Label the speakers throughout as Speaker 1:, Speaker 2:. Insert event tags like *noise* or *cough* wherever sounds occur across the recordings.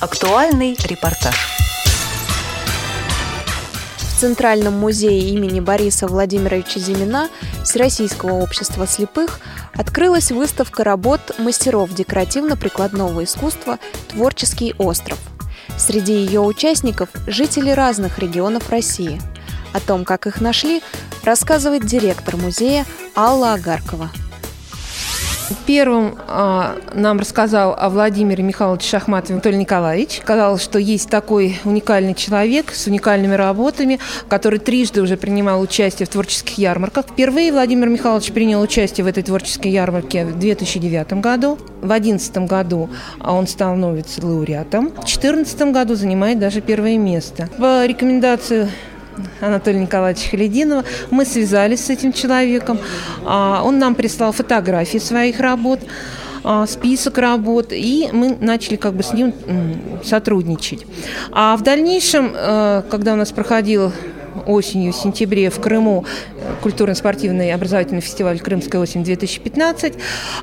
Speaker 1: Актуальный репортаж.
Speaker 2: В Центральном музее имени Бориса Владимировича Зимина Всероссийского общества слепых открылась выставка работ мастеров декоративно-прикладного искусства «Творческий остров». Среди ее участников – жители разных регионов России. О том, как их нашли, рассказывает директор музея Алла Агаркова.
Speaker 3: Первым э, нам рассказал о Владимире Михайловиче Шахматове Анатолий Николаевич. Сказал, что есть такой уникальный человек с уникальными работами, который трижды уже принимал участие в творческих ярмарках. Впервые Владимир Михайлович принял участие в этой творческой ярмарке в 2009 году. В 2011 году он становится лауреатом. В 2014 году занимает даже первое место. По рекомендации Анатолия Николаевича Халидинова. Мы связались с этим человеком. А, он нам прислал фотографии своих работ а, список работ, и мы начали как бы с ним сотрудничать. А в дальнейшем, э, когда у нас проходил осенью, в сентябре в Крыму культурно-спортивный образовательный фестиваль «Крымская осень-2015»,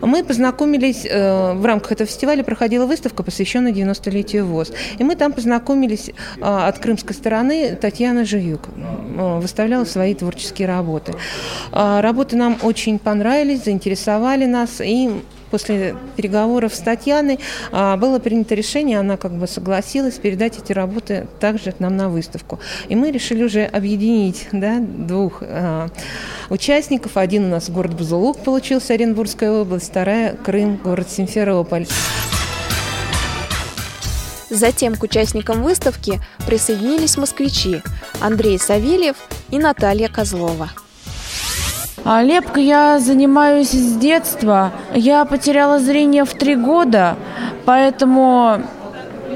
Speaker 3: мы познакомились, э, в рамках этого фестиваля проходила выставка, посвященная 90-летию ВОЗ. И мы там познакомились э, от крымской стороны Татьяна Жиюк, э, выставляла свои творческие работы. Работы нам очень понравились, заинтересовали нас, и после переговоров с Татьяной а, было принято решение, она как бы согласилась передать эти работы также к нам на выставку. И мы решили уже объединить да, двух а, участников. Один у нас город Бузулук получился, Оренбургская область, вторая Крым, город Симферополь.
Speaker 2: Затем к участникам выставки присоединились москвичи Андрей Савельев и Наталья Козлова.
Speaker 4: А лепкой я занимаюсь с детства. Я потеряла зрение в три года, поэтому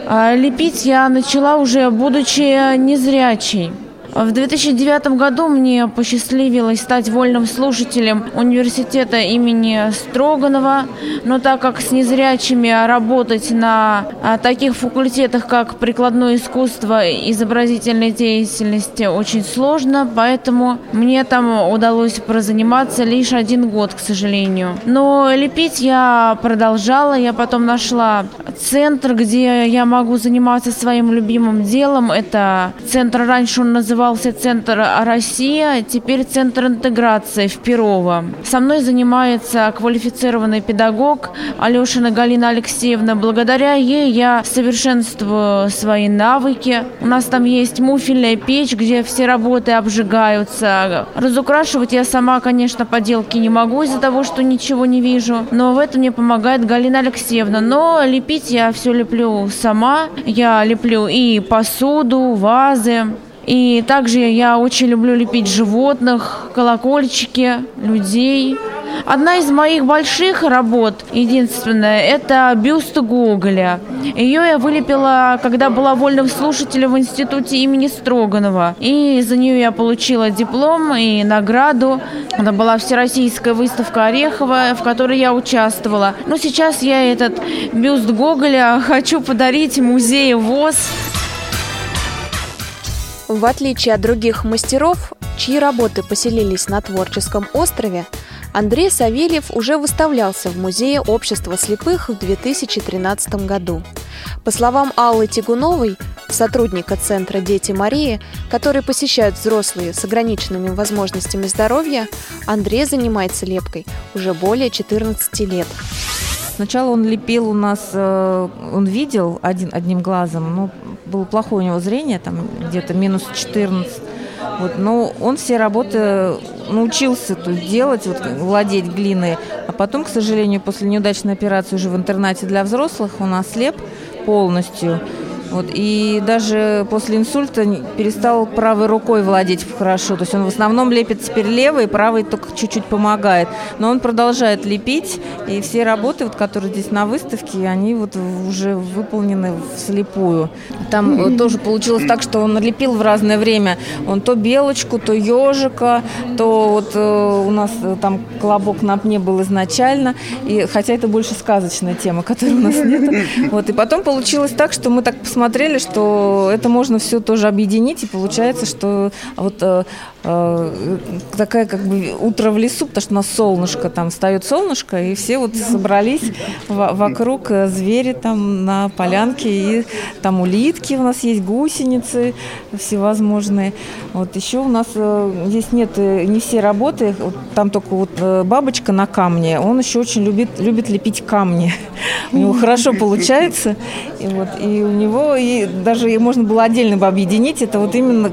Speaker 4: а, лепить я начала уже будучи незрячей. В 2009 году мне посчастливилось стать вольным слушателем университета имени Строганова, но так как с незрячими работать на а, таких факультетах, как прикладное искусство и изобразительной деятельности очень сложно, поэтому мне там удалось прозаниматься лишь один год, к сожалению. Но лепить я продолжала, я потом нашла центр, где я могу заниматься своим любимым делом. Это центр, раньше он назывался назывался Центр Россия, теперь Центр интеграции в Перово. Со мной занимается квалифицированный педагог Алешина Галина Алексеевна. Благодаря ей я совершенствую свои навыки. У нас там есть муфельная печь, где все работы обжигаются. Разукрашивать я сама, конечно, поделки не могу из-за того, что ничего не вижу. Но в этом мне помогает Галина Алексеевна. Но лепить я все леплю сама. Я леплю и посуду, вазы. И также я очень люблю лепить животных, колокольчики, людей. Одна из моих больших работ, единственная, это бюст Гоголя. Ее я вылепила, когда была вольным слушателем в институте имени Строганова. И за нее я получила диплом и награду. Это была всероссийская выставка Орехова, в которой я участвовала. Но сейчас я этот бюст Гоголя *laughs* хочу подарить музею ВОЗ.
Speaker 2: В отличие от других мастеров, чьи работы поселились на творческом острове, Андрей Савельев уже выставлялся в Музее общества слепых в 2013 году. По словам Аллы Тигуновой, сотрудника Центра «Дети Марии», который посещают взрослые с ограниченными возможностями здоровья, Андрей занимается лепкой уже более 14 лет.
Speaker 5: Сначала он лепил у нас, э, он видел один, одним глазом, ну, было плохое у него зрение, там где-то минус 14. Вот, но он все работы научился тут делать, вот, владеть глиной. А потом, к сожалению, после неудачной операции уже в интернате для взрослых он ослеп полностью. Вот, и даже после инсульта перестал правой рукой владеть хорошо. То есть он в основном лепит теперь левой, правой только чуть-чуть помогает. Но он продолжает лепить, и все работы, вот, которые здесь на выставке, они вот уже выполнены вслепую. Там тоже получилось так, что он лепил в разное время. Он то белочку, то ежика, то вот э, у нас э, там колобок на пне был изначально. И, хотя это больше сказочная тема, которой у нас нет. *laughs* Вот, и потом получилось так, что мы так посмотрели, посмотрели, что это можно все тоже объединить, и получается, что вот э, э, такая как бы утро в лесу, потому что у нас солнышко, там встает солнышко, и все вот собрались вокруг э, звери там на полянке, и там улитки у нас есть, гусеницы всевозможные. Вот еще у нас э, здесь нет, не все работы, вот, там только вот бабочка на камне, он еще очень любит, любит лепить камни. У него хорошо получается, и вот, и у него, и даже можно было отдельно бы объединить, это вот именно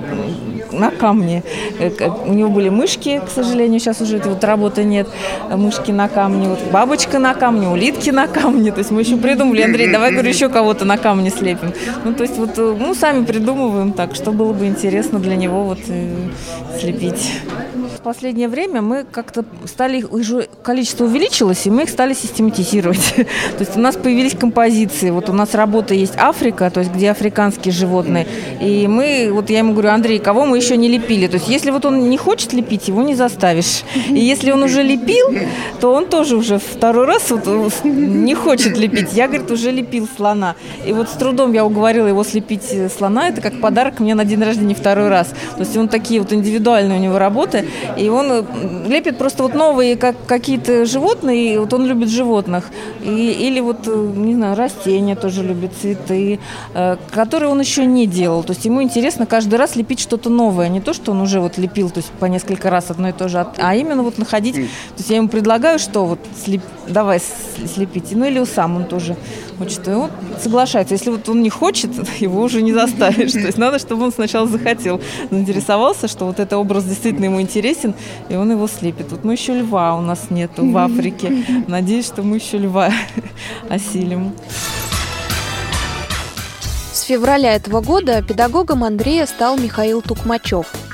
Speaker 5: на камне. Э, у него были мышки, к сожалению, сейчас уже этой вот работы нет. Мышки на камне, вот бабочка на камне, улитки на камне. То есть мы еще придумали, Андрей, давай, говорю, еще кого-то на камне слепим. Ну, то есть вот, э, ну, сами придумываем так, что было бы интересно для него вот э, слепить последнее время мы как-то стали, уже количество увеличилось, и мы их стали систематизировать. *laughs* то есть у нас появились композиции. Вот у нас работа есть Африка, то есть где африканские животные. И мы, вот я ему говорю, Андрей, кого мы еще не лепили? То есть если вот он не хочет лепить, его не заставишь. И если он уже лепил, то он тоже уже второй раз вот не хочет лепить. Я, говорит, уже лепил слона. И вот с трудом я уговорила его слепить слона. Это как подарок мне на день рождения второй раз. То есть он такие вот индивидуальные у него работы. И он э, лепит просто вот новые как, какие-то животные, и вот он любит животных. И, или вот, э, не знаю, растения тоже любит, цветы, э, которые он еще не делал. То есть ему интересно каждый раз лепить что-то новое. Не то, что он уже вот лепил то есть по несколько раз одно и то же, а именно вот находить. То есть я ему предлагаю, что вот слеп, давай слепить. Ну или сам он тоже хочет. И он соглашается. Если вот он не хочет, *laughs* его уже не заставишь. То есть надо, чтобы он сначала захотел, заинтересовался, что вот этот образ действительно ему интересен, и он его слепит. Вот мы еще льва у нас нету в Африке. Надеюсь, что мы еще льва *laughs* осилим.
Speaker 2: Февраля этого года педагогом Андрея стал Михаил Тукмачев –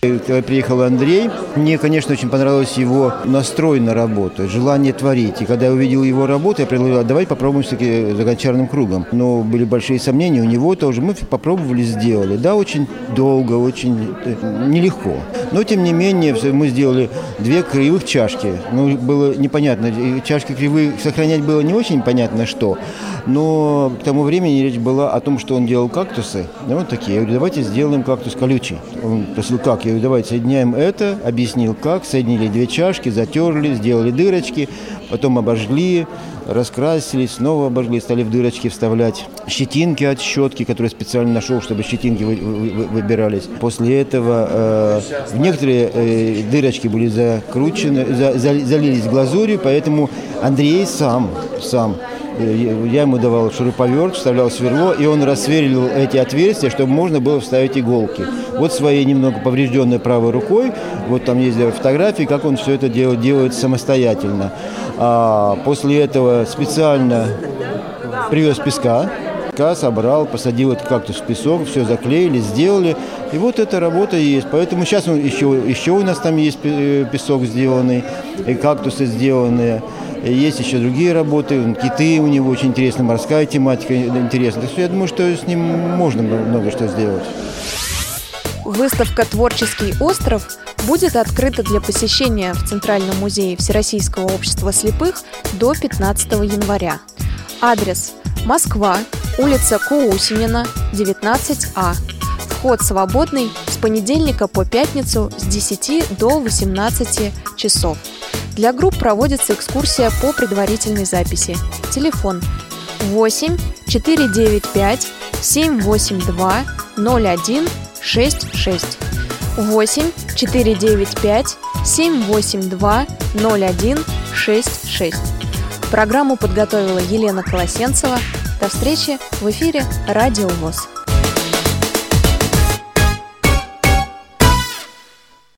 Speaker 1: когда приехал Андрей, мне, конечно, очень понравилось его настрой на работу, желание творить. И когда я увидел его работу, я предложил, «А давай попробуем все-таки за гончарным кругом. Но были большие сомнения у него тоже. Мы попробовали, сделали. Да, очень долго, очень э, нелегко. Но, тем не менее, мы сделали две кривых чашки. Ну, было непонятно, чашки кривые сохранять было не очень понятно что. Но к тому времени речь была о том, что он делал кактусы. Да, вот такие. Я говорю, давайте сделаем кактус колючий. Он спросил, как? Говорю, давайте соединяем это. Объяснил, как. Соединили две чашки, затерли, сделали дырочки, потом обожгли, раскрасили, снова обожгли, стали в дырочки вставлять щетинки от щетки, которые специально нашел, чтобы щетинки вы, вы, выбирались. После этого э, некоторые э, дырочки были закручены, за, за, залились глазурью, поэтому Андрей сам, сам я ему давал шуруповерт, вставлял сверло, и он рассверлил эти отверстия, чтобы можно было вставить иголки. Вот своей немного поврежденной правой рукой, вот там есть фотографии, как он все это делает, делает самостоятельно. А после этого специально привез песка, собрал, посадил этот кактус в песок, все заклеили, сделали. И вот эта работа есть. Поэтому сейчас еще, еще у нас там есть э, песок сделанный, и кактусы сделанные. Есть еще другие работы, киты у него очень интересная, морская тематика интересная. Так что я думаю, что с ним можно много что сделать.
Speaker 2: Выставка «Творческий остров» будет открыта для посещения в Центральном музее Всероссийского общества слепых до 15 января. Адрес – Москва, улица Куусинина, 19А. Вход свободный с понедельника по пятницу с 10 до 18 часов. Для групп проводится экскурсия по предварительной записи. Телефон 8 495 782 01 66 8 495 782 01 66. Программу подготовила Елена Колосенцева. До встречи в эфире «Радио ВОЗ».